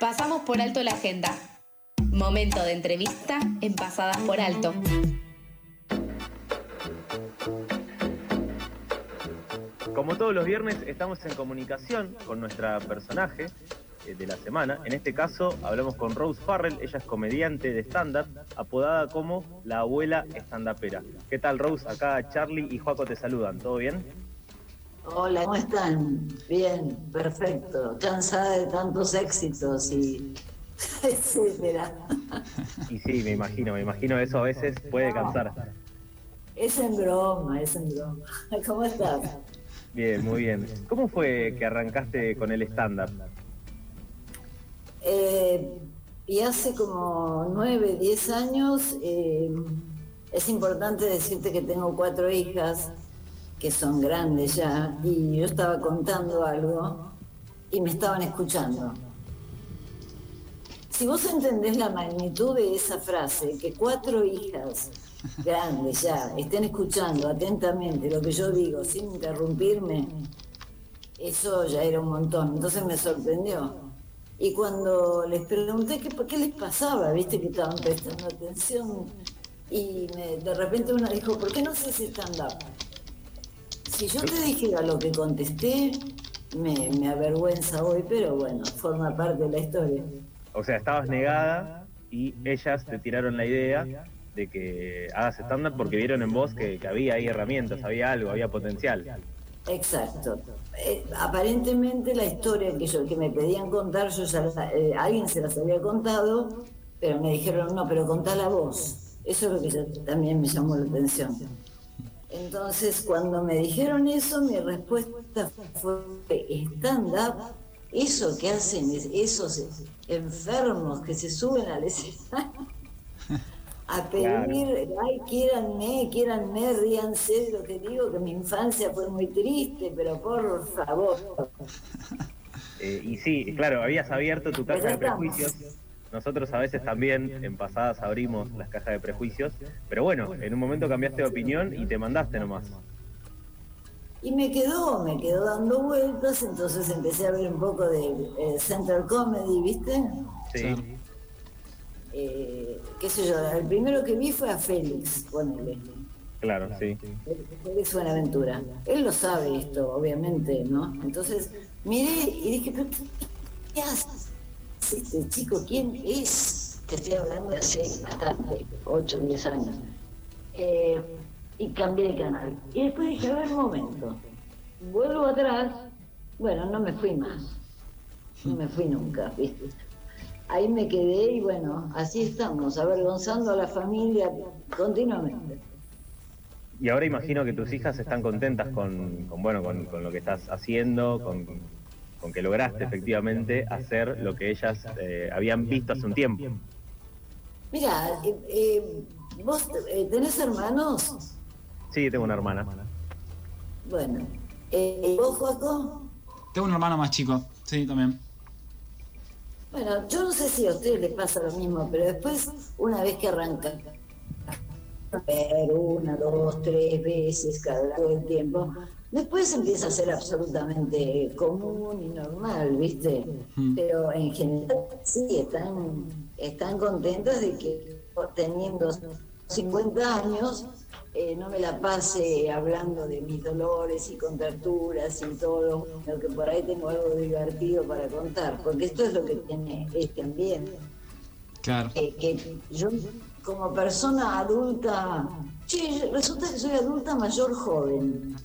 Pasamos por alto la agenda. Momento de entrevista en Pasadas por Alto. Como todos los viernes, estamos en comunicación con nuestra personaje eh, de la semana. En este caso, hablamos con Rose Farrell. Ella es comediante de stand-up, apodada como la abuela stand-upera. ¿Qué tal, Rose? Acá Charlie y Juaco te saludan. ¿Todo bien? Hola, ¿cómo están? Bien, perfecto. Cansada de tantos éxitos y etcétera. Y sí, me imagino, me imagino eso a veces puede cansar. Es en broma, es en broma. ¿Cómo estás? Bien, muy bien. ¿Cómo fue que arrancaste con el stand-up? Eh, y hace como nueve, diez años, eh, es importante decirte que tengo cuatro hijas que son grandes ya, y yo estaba contando algo y me estaban escuchando. Si vos entendés la magnitud de esa frase, que cuatro hijas grandes ya estén escuchando atentamente lo que yo digo sin interrumpirme, eso ya era un montón. Entonces me sorprendió. Y cuando les pregunté qué, les pasaba, viste que estaban prestando atención, y de repente una dijo, ¿por qué no si stand-up? Si yo te dijera lo que contesté, me, avergüenza hoy, pero bueno, forma parte de la historia. O sea, estabas negada y ellas te tiraron la idea de que hagas estándar porque vieron en vos que, había ahí herramientas, había algo, había potencial. Exacto. Eh, aparentemente la historia que yo que me pedían contar, yo ya eh, alguien se las había contado, pero me dijeron no, pero contala vos. Eso es lo que también me llamó la atención. Entonces, cuando me dijeron eso, mi respuesta fue stand-up. Eso que hacen esos enfermos que se suben al escenario a pedir, ay, quieranme, quieranme, ríanse de lo que digo, que mi infancia fue muy triste, pero por favor. Eh, y sí, claro, habías abierto tu caja de prejuicios nosotros a veces también en pasadas abrimos las cajas de prejuicios, pero bueno, en un momento cambiaste de opinión y te mandaste nomás. Y me quedó, me quedó dando vueltas, entonces empecé a ver un poco de eh, Center Comedy, ¿viste? Sí. Eh, qué sé yo, el primero que vi fue a Félix, ponele. Claro, sí. Félix Buenaventura. Él lo sabe esto, obviamente, ¿no? Entonces miré y dije, pero ¿qué haces? Este chico, ¿quién es? Te estoy hablando de hace bastante, 8 o 10 años. Eh, y cambié de canal. Y después dije, a ver, un momento, vuelvo atrás, bueno, no me fui más, no me fui nunca, ¿viste? Ahí me quedé y bueno, así estamos, avergonzando a la familia continuamente. Y ahora imagino que tus hijas están contentas con, bueno, con, con lo que estás haciendo, con, con que lograste efectivamente hacer lo que ellas eh, habían visto hace un tiempo. Mira, eh, eh, ¿vos tenés hermanos? Sí, tengo una hermana. Bueno, ¿vos, Joaco? Tengo un hermano más chico, sí, también. Bueno, yo no sé si a ustedes les pasa lo mismo, pero después, una vez que arranca, una, dos, tres veces cada todo el tiempo, Después empieza a ser absolutamente común y normal, ¿viste? Pero en general sí, están, están contentos de que teniendo 50 años eh, no me la pase hablando de mis dolores y contracturas y todo lo que por ahí tengo algo divertido para contar, porque esto es lo que tiene este ambiente. Claro. Eh, que yo como persona adulta, che, resulta que soy adulta mayor joven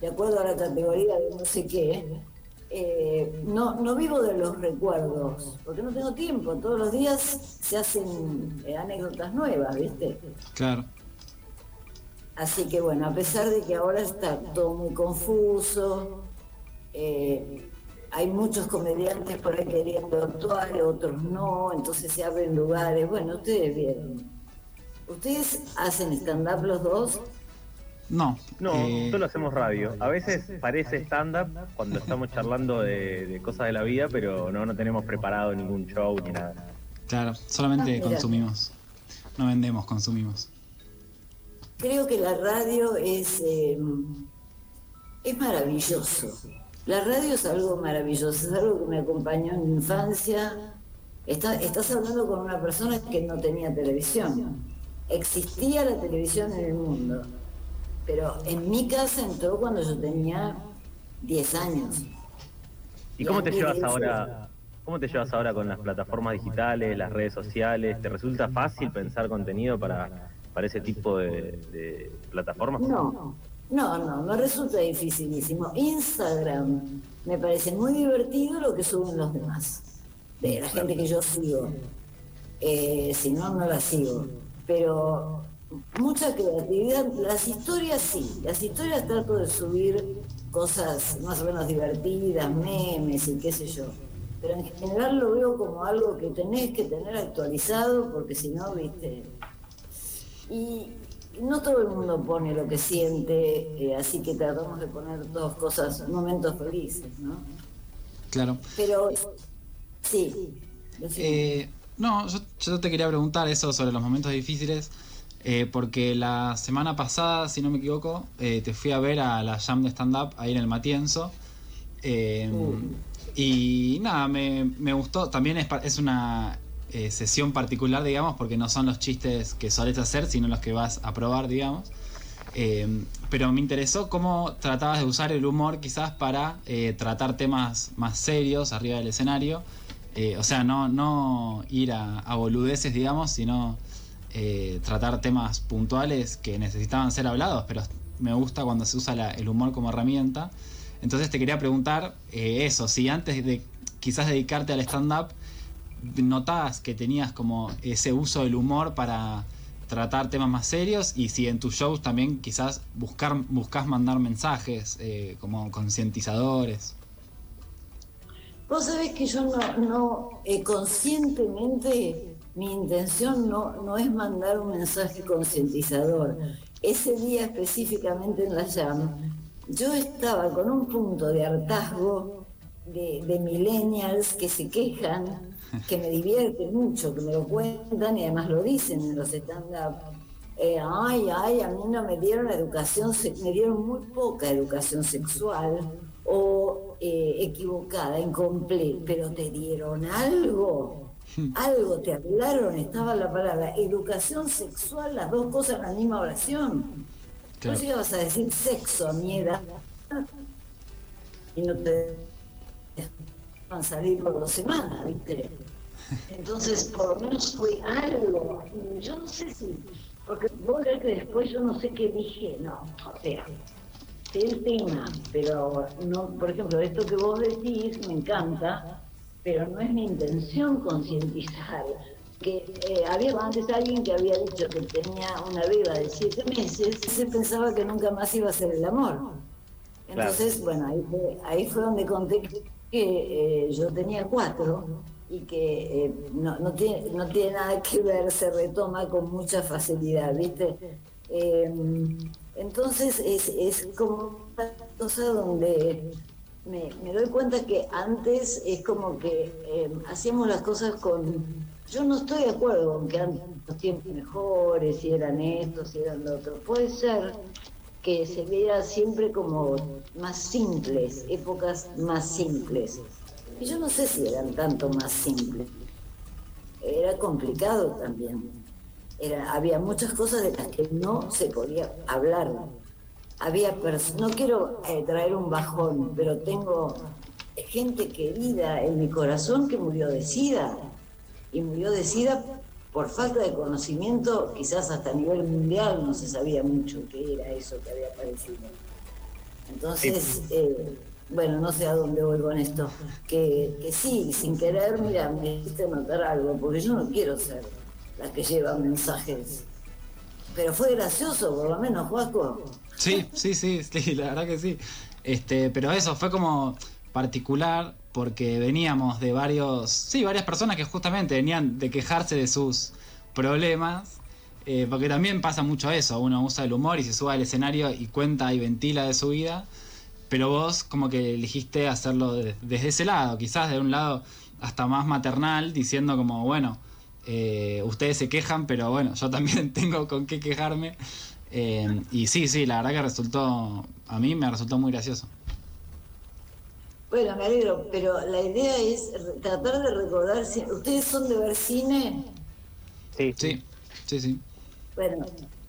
de acuerdo a la categoría de no sé qué, eh, no, no vivo de los recuerdos, porque no tengo tiempo. Todos los días se hacen eh, anécdotas nuevas, ¿viste? Claro. Así que bueno, a pesar de que ahora está todo muy confuso, eh, hay muchos comediantes por ahí queriendo actuar, otros no, entonces se abren lugares. Bueno, ustedes vieron. ¿Ustedes hacen stand-up los dos? No. No, eh, solo hacemos radio. A veces parece stand-up cuando estamos charlando de, cosas de la vida, pero no, no tenemos preparado ningún show ni nada. Claro, solamente ah, consumimos. No vendemos, consumimos. Creo que la radio es, em, es maravilloso. La radio es algo maravilloso, es algo que me acompañó en mi infancia. estás hablando con una persona que no tenía televisión. Existía la televisión en el mundo, pero en mi casa entró cuando yo tenía 10 años. ¿Y cómo te llevas ahora? ¿Cómo te llevas ahora con las plataformas digitales, las redes sociales? ¿Te resulta fácil pensar contenido para, para ese tipo de plataformas? No, no, no, me resulta dificilísimo. Instagram me parece muy divertido lo que suben los demás, de la gente que yo sigo. Eh, si no, no la sigo. Pero mucha creatividad, las historias sí, las historias trato de subir cosas más o menos divertidas, memes y qué sé yo. Pero en general lo veo como algo que tenés que tener actualizado porque si no, viste. Y no todo el mundo pone lo que siente, eh, así que tratamos de poner dos cosas, momentos felices, ¿no? Claro. Pero, sí. Eh, no, yo, te quería preguntar eso sobre los momentos difíciles, eh, porque la semana pasada, si no me equivoco, te fui a ver a la jam de stand-up ahí en el Matienzo. Y nada, me, me, gustó. También es, es una eh, sesión particular, digamos, porque no son los chistes que solés hacer, sino los que vas a probar, digamos. Eh, pero me interesó cómo tratabas de usar el humor quizás para eh, tratar temas más serios arriba del escenario. o sea, no, no ir a, boludeces, digamos, sino tratar temas puntuales que necesitaban ser hablados, pero me gusta cuando se usa el humor como herramienta. Entonces te quería preguntar eso, si antes de quizás dedicarte al stand-up, notabas que tenías como ese uso del humor para tratar temas más serios y si en tus shows también quizás buscar, buscas mandar mensajes eh, como concientizadores. Vos sabés que yo no, no eh, conscientemente, mi intención no, no es mandar un mensaje concientizador. Ese día específicamente en la llama, yo estaba con un punto de hartazgo de, millennials que se quejan que me divierte mucho, que me lo cuentan y además lo dicen en los stand-up. Eh, ay, ay, a mí no me dieron educación, me dieron muy poca educación sexual o eh, equivocada, incompleta, pero te dieron algo, algo, te hablaron, estaba la palabra educación sexual, las dos cosas en la misma oración. Claro. Entonces ibas a decir sexo a mi edad y no te van a salir por dos semanas, ¿viste? Entonces, por lo menos fue algo. Yo no sé si, porque vos crees que después yo no sé qué dije, no, o sea, sé el tema, pero no, por ejemplo, esto que vos decís me encanta, pero no es mi intención concientizar. Que eh, había antes alguien que había dicho que tenía una beba de siete meses y se pensaba que nunca más iba a ser el amor. Entonces, bueno, ahí fue, ahí fue donde conté que eh, yo tenía cuatro y que eh, no, no, tiene, no tiene nada que ver, se retoma con mucha facilidad, ¿viste? Entonces es, es como una cosa donde me, me, doy cuenta que antes es como que em, hacíamos las cosas con... Yo no estoy de acuerdo con que antes los tiempos mejores, si eran estos, si eran los otros. Puede ser que se vea siempre como más simples, épocas más simples. Y yo no sé si eran tanto más simples. Era complicado también. Era, había muchas cosas de las que no se podía hablar. Había no quiero eh, traer un bajón, pero tengo gente querida en mi corazón que murió de sida. Y murió de sida por falta de conocimiento, quizás hasta a nivel mundial no se sabía mucho qué era eso que había aparecido. Entonces, eh, bueno, no sé a dónde voy con esto, que, que sí, sin querer, mira, me hiciste notar algo, porque yo no quiero ser la que lleva mensajes. Pero fue gracioso, por lo menos, Juaco. Sí, sí, sí, sí, la verdad que sí. Este, pero eso fue como particular porque veníamos de varios, sí, varias personas que justamente venían de quejarse de sus problemas, eh, porque también pasa mucho eso, uno usa el humor y se sube al escenario y cuenta y ventila de su vida, pero vos como que elegiste hacerlo desde ese lado, quizás de un lado hasta más maternal, diciendo como, bueno, eh, ustedes se quejan, pero bueno, yo también tengo con qué quejarme. Eh, y sí, sí, la verdad que resultó, a mí me resultó muy gracioso. Bueno, me alegro, pero la idea es tratar de recordar. ¿Ustedes son de ver cine? Sí. Sí, sí, sí. Bueno,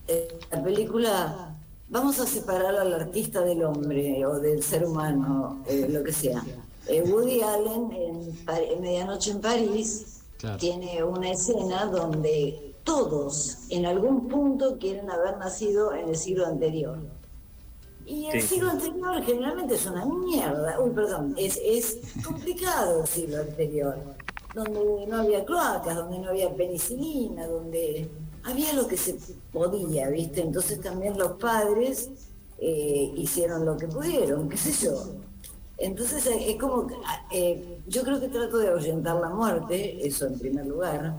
eh, la película, vamos a separar al artista del hombre o del ser humano, eh, lo que sea. Eh, Woody Allen en, Medianoche en París tiene una escena donde todos en algún punto quieren haber nacido en el siglo anterior. Y el siglo anterior generalmente es una mierda. Uy, perdón, es, es complicado el siglo anterior. Donde no había cloacas, donde no había penicilina, donde había lo que se podía, ¿viste? Entonces también los padres eh, hicieron lo que pudieron, qué sé yo. Entonces eh, es como, eh, yo creo que trato de ahuyentar la muerte, eso en primer lugar,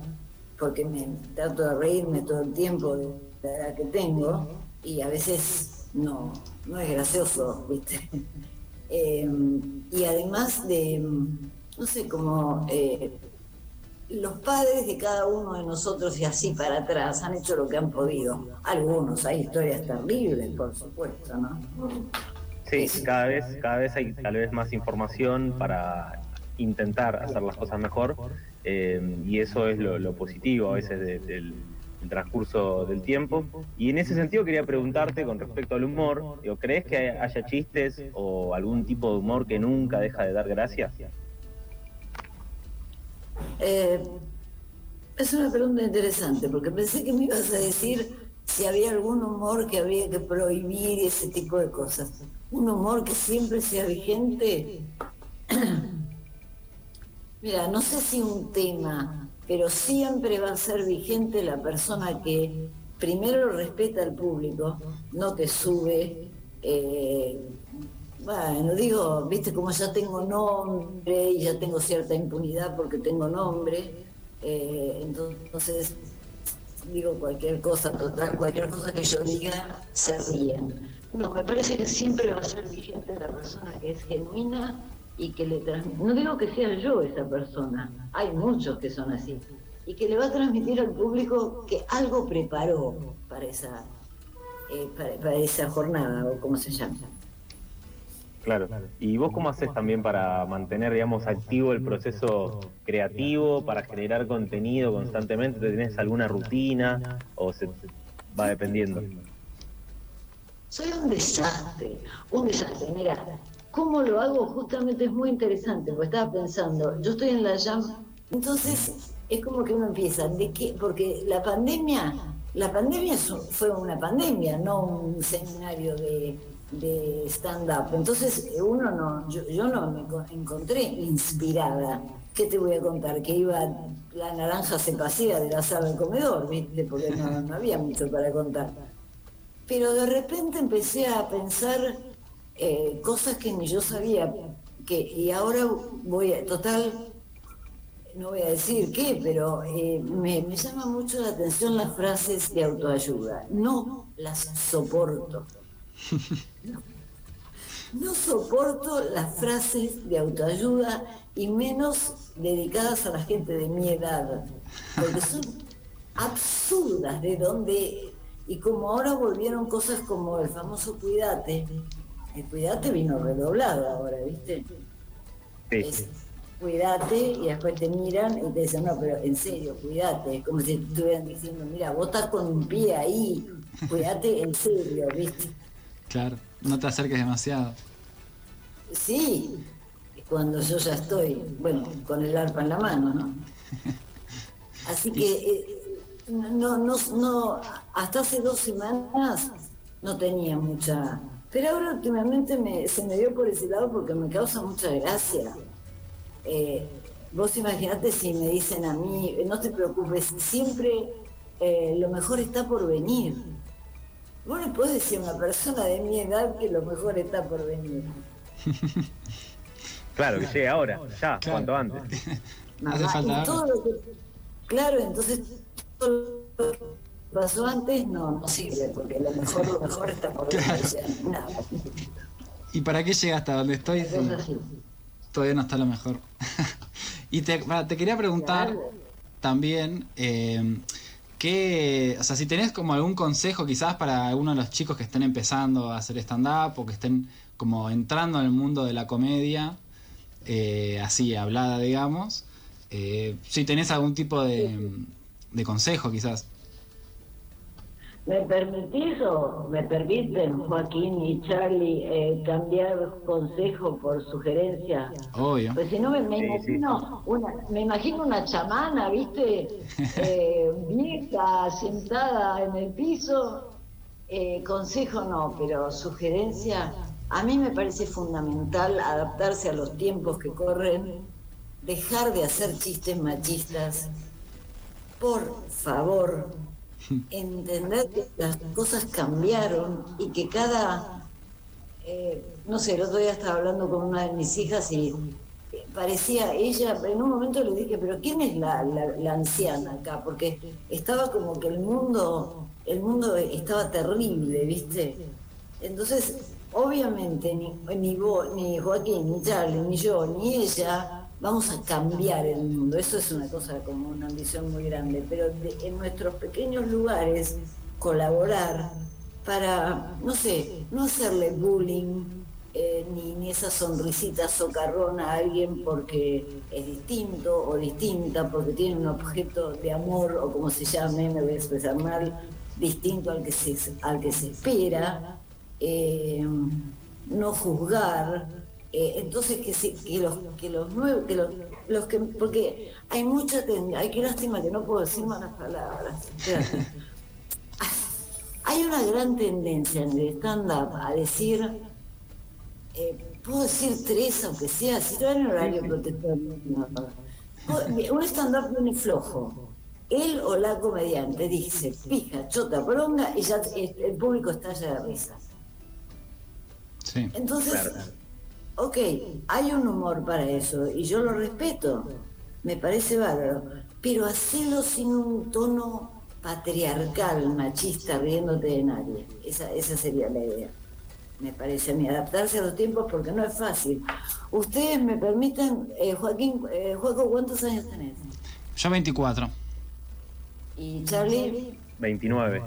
porque me trato de reírme todo el tiempo de la edad que tengo y a veces no, no es gracioso, ¿viste? Em, y además de, no sé, como eh, los padres de cada uno de nosotros y así para atrás han hecho lo que han podido. Algunos, hay historias terribles, por supuesto, ¿no? Sí, cada vez, cada vez hay tal vez más información para intentar hacer las cosas mejor em, y eso es lo, positivo a veces del el transcurso del tiempo. Y en ese sentido quería preguntarte con respecto al humor, ¿crees que haya chistes o algún tipo de humor que nunca deja de dar gracias? Eh, es una pregunta interesante, porque pensé que me ibas a decir si había algún humor que había que prohibir y ese tipo de cosas. Un humor que siempre sea vigente. Mira, no sé si un tema pero siempre va a ser vigente la persona que primero respeta al público, no que sube. Eh, bueno, digo, viste, como ya tengo nombre y ya tengo cierta impunidad porque tengo nombre, eh, entonces digo cualquier cosa, total, cualquier cosa que yo diga, se ríen. No, me parece que siempre va a ser vigente la persona que es genuina y que le transmite, no digo que sea yo esa persona, hay muchos que son así, y que le va a transmitir al público que algo preparó para esa, eh, para, esa jornada, o como se llama. Claro. ¿Y vos cómo haces también para mantener, digamos, activo el proceso creativo, para generar contenido constantemente? ¿Tenés alguna rutina o se va dependiendo? Soy un desastre, un desastre. Mira, ¿Cómo lo hago? Justamente es muy interesante, porque estaba pensando, yo estoy en la Jam, entonces es como que uno empieza, ¿de qué? Porque la pandemia, la pandemia fue una pandemia, no un seminario de, stand-up. Entonces uno no, yo, no me encontré inspirada. ¿Qué te voy a contar? Que iba, la naranja se pasea de la sala al comedor, ¿viste? Porque no había mucho para contar. Pero de repente empecé a pensar eh, cosas que ni yo sabía, que, y ahora voy a, total, no voy a decir qué, pero eh, me, llama mucho la atención las frases de autoayuda. No las soporto. No, soporto las frases de autoayuda y menos dedicadas a la gente de mi edad, porque son absurdas de donde, y como ahora volvieron cosas como el famoso cuídate, el cuidate vino redoblado ahora, ¿viste? Sí. cuídate y después te miran y te dicen, no, pero en serio, cuídate. Es como si estuvieran diciendo, mira, vos estás con un pie ahí, cuídate en serio, ¿viste? Claro, no te acerques demasiado. Sí, cuando yo ya estoy, bueno, con el arpa en la mano, ¿no? Así que eh, no, no, no, hasta hace dos semanas no tenía mucha pero ahora últimamente me, se me dio por ese lado porque me causa mucha gracia. Eh, vos imaginate si me dicen a mí, no te preocupes, siempre eh, lo mejor está por venir. Vos no podés decir a una persona de mi edad que lo mejor está por venir. claro, que llegue ahora, ya, cuanto antes. claro, entonces todo pasó antes no, no sirve, porque lo mejor, lo mejor está por claro. nada. ¿Y para qué llega hasta donde estoy? todavía no está lo mejor. y te, te, quería preguntar también, eh, que, o sea, si tenés como algún consejo quizás para algunos de los chicos que estén empezando a hacer stand-up o que estén como entrando en el mundo de la comedia, eh, así hablada, digamos. Eh, si tenés algún tipo de, de consejo, quizás. ¿Me permitís o me permiten, Joaquín y Charlie, eh, cambiar consejo por sugerencia? Obvio. Pues si no, me, me Sí, imagino una me imagino una chamana, ¿viste? Eh, vieja, sentada en el piso. Eh, consejo no, pero sugerencia. A mí me parece fundamental adaptarse a los tiempos que corren, dejar de hacer chistes machistas. Por favor, entender que las cosas cambiaron y que cada, eh, no sé, el otro día estaba hablando con una de mis hijas y parecía ella, en un momento le dije, pero ¿quién es la, la, la anciana acá? Porque estaba como que el mundo, el mundo estaba terrible, ¿viste? Entonces, obviamente, ni, ni vos, ni Joaquín, ni Charlie, ni yo, ni ella vamos a cambiar el mundo. Eso es una cosa como una ambición muy grande, pero en nuestros pequeños lugares colaborar para, no sé, no hacerle bullying eh, ni, ni esa sonrisita socarrona a alguien porque es distinto o distinta, porque tiene un objeto de amor o como se llame, me voy a expresar mal, distinto al que se, al que se espera. eh, no juzgar, eh, entonces que, se- que los que los nuevos, que los, los que porque hay mucha ten- ay qué lástima que no puedo decir malas palabras. Hay una gran tendencia en el stand-up a decir, eh, puedo decir tres aunque sea, si estoy en horario protector. no, no. Un stand-up viene flojo. Él o la comediante dice pija, chota, bronca y ya el público estalla de risa. Sí. Entonces, Claro. Ok, hay un humor para eso y yo lo respeto, me parece bárbaro, pero hacerlo sin un tono patriarcal, machista, riéndote de nadie. Esa, esa sería la idea. Me parece a mí, adaptarse a los tiempos porque no es fácil. Ustedes me permiten, eh, Joaquín, eh, Joaco, ¿cuántos años tenés? Yo 24. Y Charlie, 29.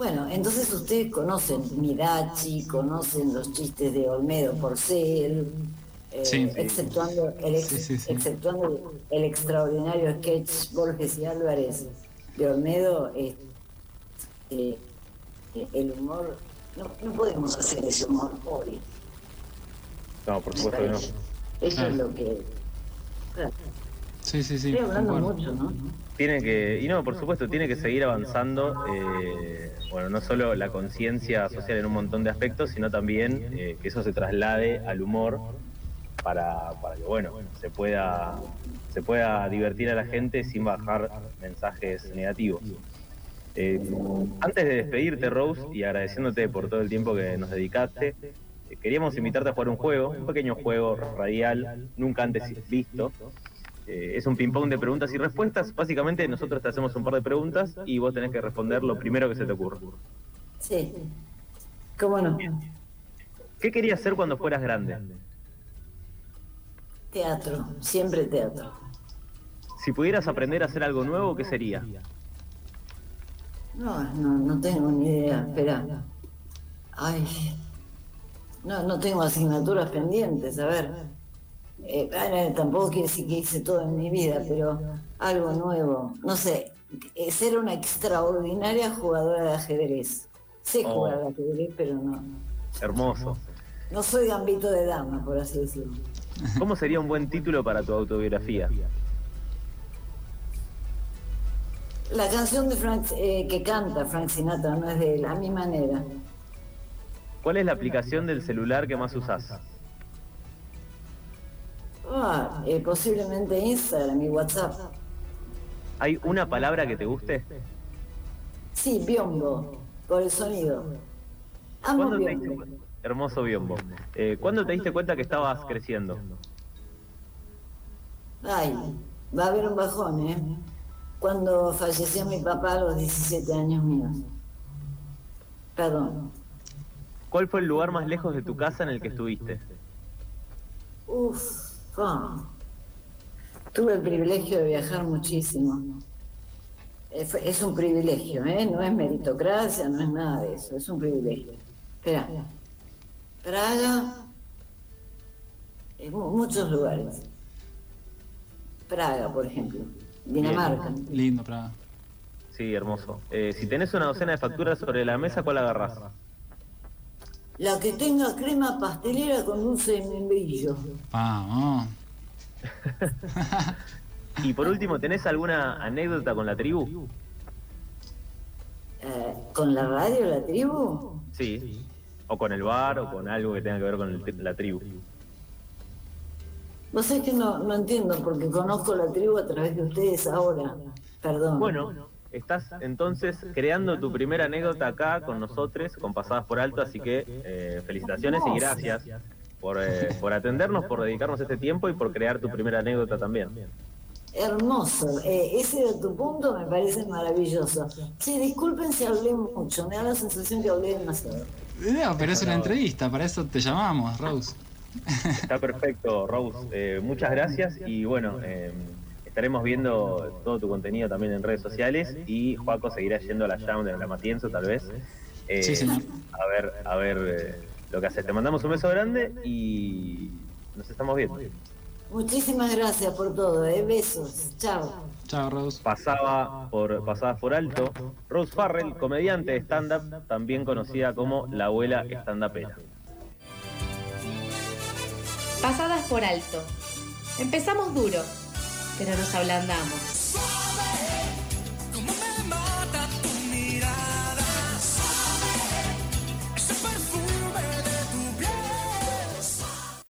Bueno, entonces ustedes conocen Mirachi, conocen los chistes de Olmedo Porcel, eh, Sí. exceptuando, el ex- Sí, sí, sí. exceptuando el extraordinario sketch Borges y Álvarez de Olmedo, eh, eh, el humor, no, no podemos hacer ese humor hoy. No, por supuesto que no. Eso Ah. es lo que... Sí, sí, sí. estoy hablando mucho, ¿no? Tiene que, y no, por supuesto, tiene que seguir avanzando, eh, bueno, no solo la conciencia social en un montón de aspectos, sino también eh, que eso se traslade al humor para, para que, bueno, se pueda, se pueda divertir a la gente sin bajar mensajes negativos. Eh, antes de despedirte, Rose, y agradeciéndote por todo el tiempo que nos dedicaste, eh, queríamos invitarte a jugar un juego, un pequeño juego radial, nunca antes visto. Eh, es un ping-pong de preguntas y respuestas. Básicamente, nosotros te hacemos un par de preguntas y vos tenés que responder lo primero que se te ocurra. Sí. ¿Cómo no? ¿Qué querías hacer cuando fueras grande? Teatro, siempre teatro. Si pudieras aprender a hacer algo nuevo, ¿qué sería? No, no, no tengo ni idea. Espera. Ay. No, no tengo asignaturas pendientes, a ver. Eh, bueno, tampoco quiere decir que hice todo en mi vida, pero algo nuevo. No sé, eh, ser una extraordinaria jugadora de ajedrez. Sé Oh. jugar al ajedrez, pero no. Hermoso. No soy gambito de dama, por así decirlo. ¿Cómo sería un buen título para tu autobiografía? La canción de Frank, eh, que canta Frank Sinatra no es de él, a mi manera. ¿Cuál es la aplicación del celular que más usás? Ah, eh, posiblemente Instagram y WhatsApp. ¿Hay una palabra que te guste? Sí, biombo, por el sonido. Amo ¿Cuándo te diste biombo. Hermoso biombo. Eh, ¿Cuándo te diste cuenta que estabas creciendo? Ay, va a haber un bajón, ¿eh? Cuando falleció mi papá a los 17 años míos. Perdón. ¿Cuál fue el lugar más lejos de tu casa en el que estuviste? Uf, ah. tuve el privilegio de viajar muchísimo. Eh, Es un privilegio, ¿eh? No es meritocracia, no es nada de eso, es un privilegio. Espera. Praga, En muchos lugares. Praga, por ejemplo. Dinamarca. Lindo, Praga. Sí, hermoso. Eh, si tenés una docena de facturas sobre la mesa, ¿cuál agarrás? La que tenga crema pastelera con dulce de membrillo. Vamos. Y por último, ¿tenés alguna anécdota con la tribu? Eh, ¿Con la radio, la tribu? Sí. O con el bar, o con algo que tenga que ver con el- la tribu. Vos sabés que no, no entiendo porque conozco la tribu a través de ustedes ahora. Perdón. Bueno, estás entonces creando tu primera anécdota acá con nosotros, con Pasadas por Alto, así que eh, felicitaciones y gracias por, eh, por atendernos, por dedicarnos este tiempo y por crear tu primera anécdota también. Hermoso. Eh, ese de tu punto me parece maravilloso. Sí, disculpen si hablé mucho. Me da la sensación que hablé demasiado. No, pero es una entrevista, para eso te llamamos, Rose. Está perfecto, Rose. Eh, muchas gracias y bueno, eh, estaremos viendo todo tu contenido también en redes sociales y Juaco seguirá yendo a la Jam de la Matienzo tal vez. Eh, Sí, señor. A ver, a ver eh, lo que haces. Te mandamos un beso grande y nos estamos viendo. Muchísimas gracias por todo. Eh. Besos. Chao. Chao, Rose. Pasaba por, pasadas por alto, Rose Farrell, comediante de stand-up, también conocida como la abuela stand-upera. Pasadas por alto. Empezamos duro, pero nos ablandamos.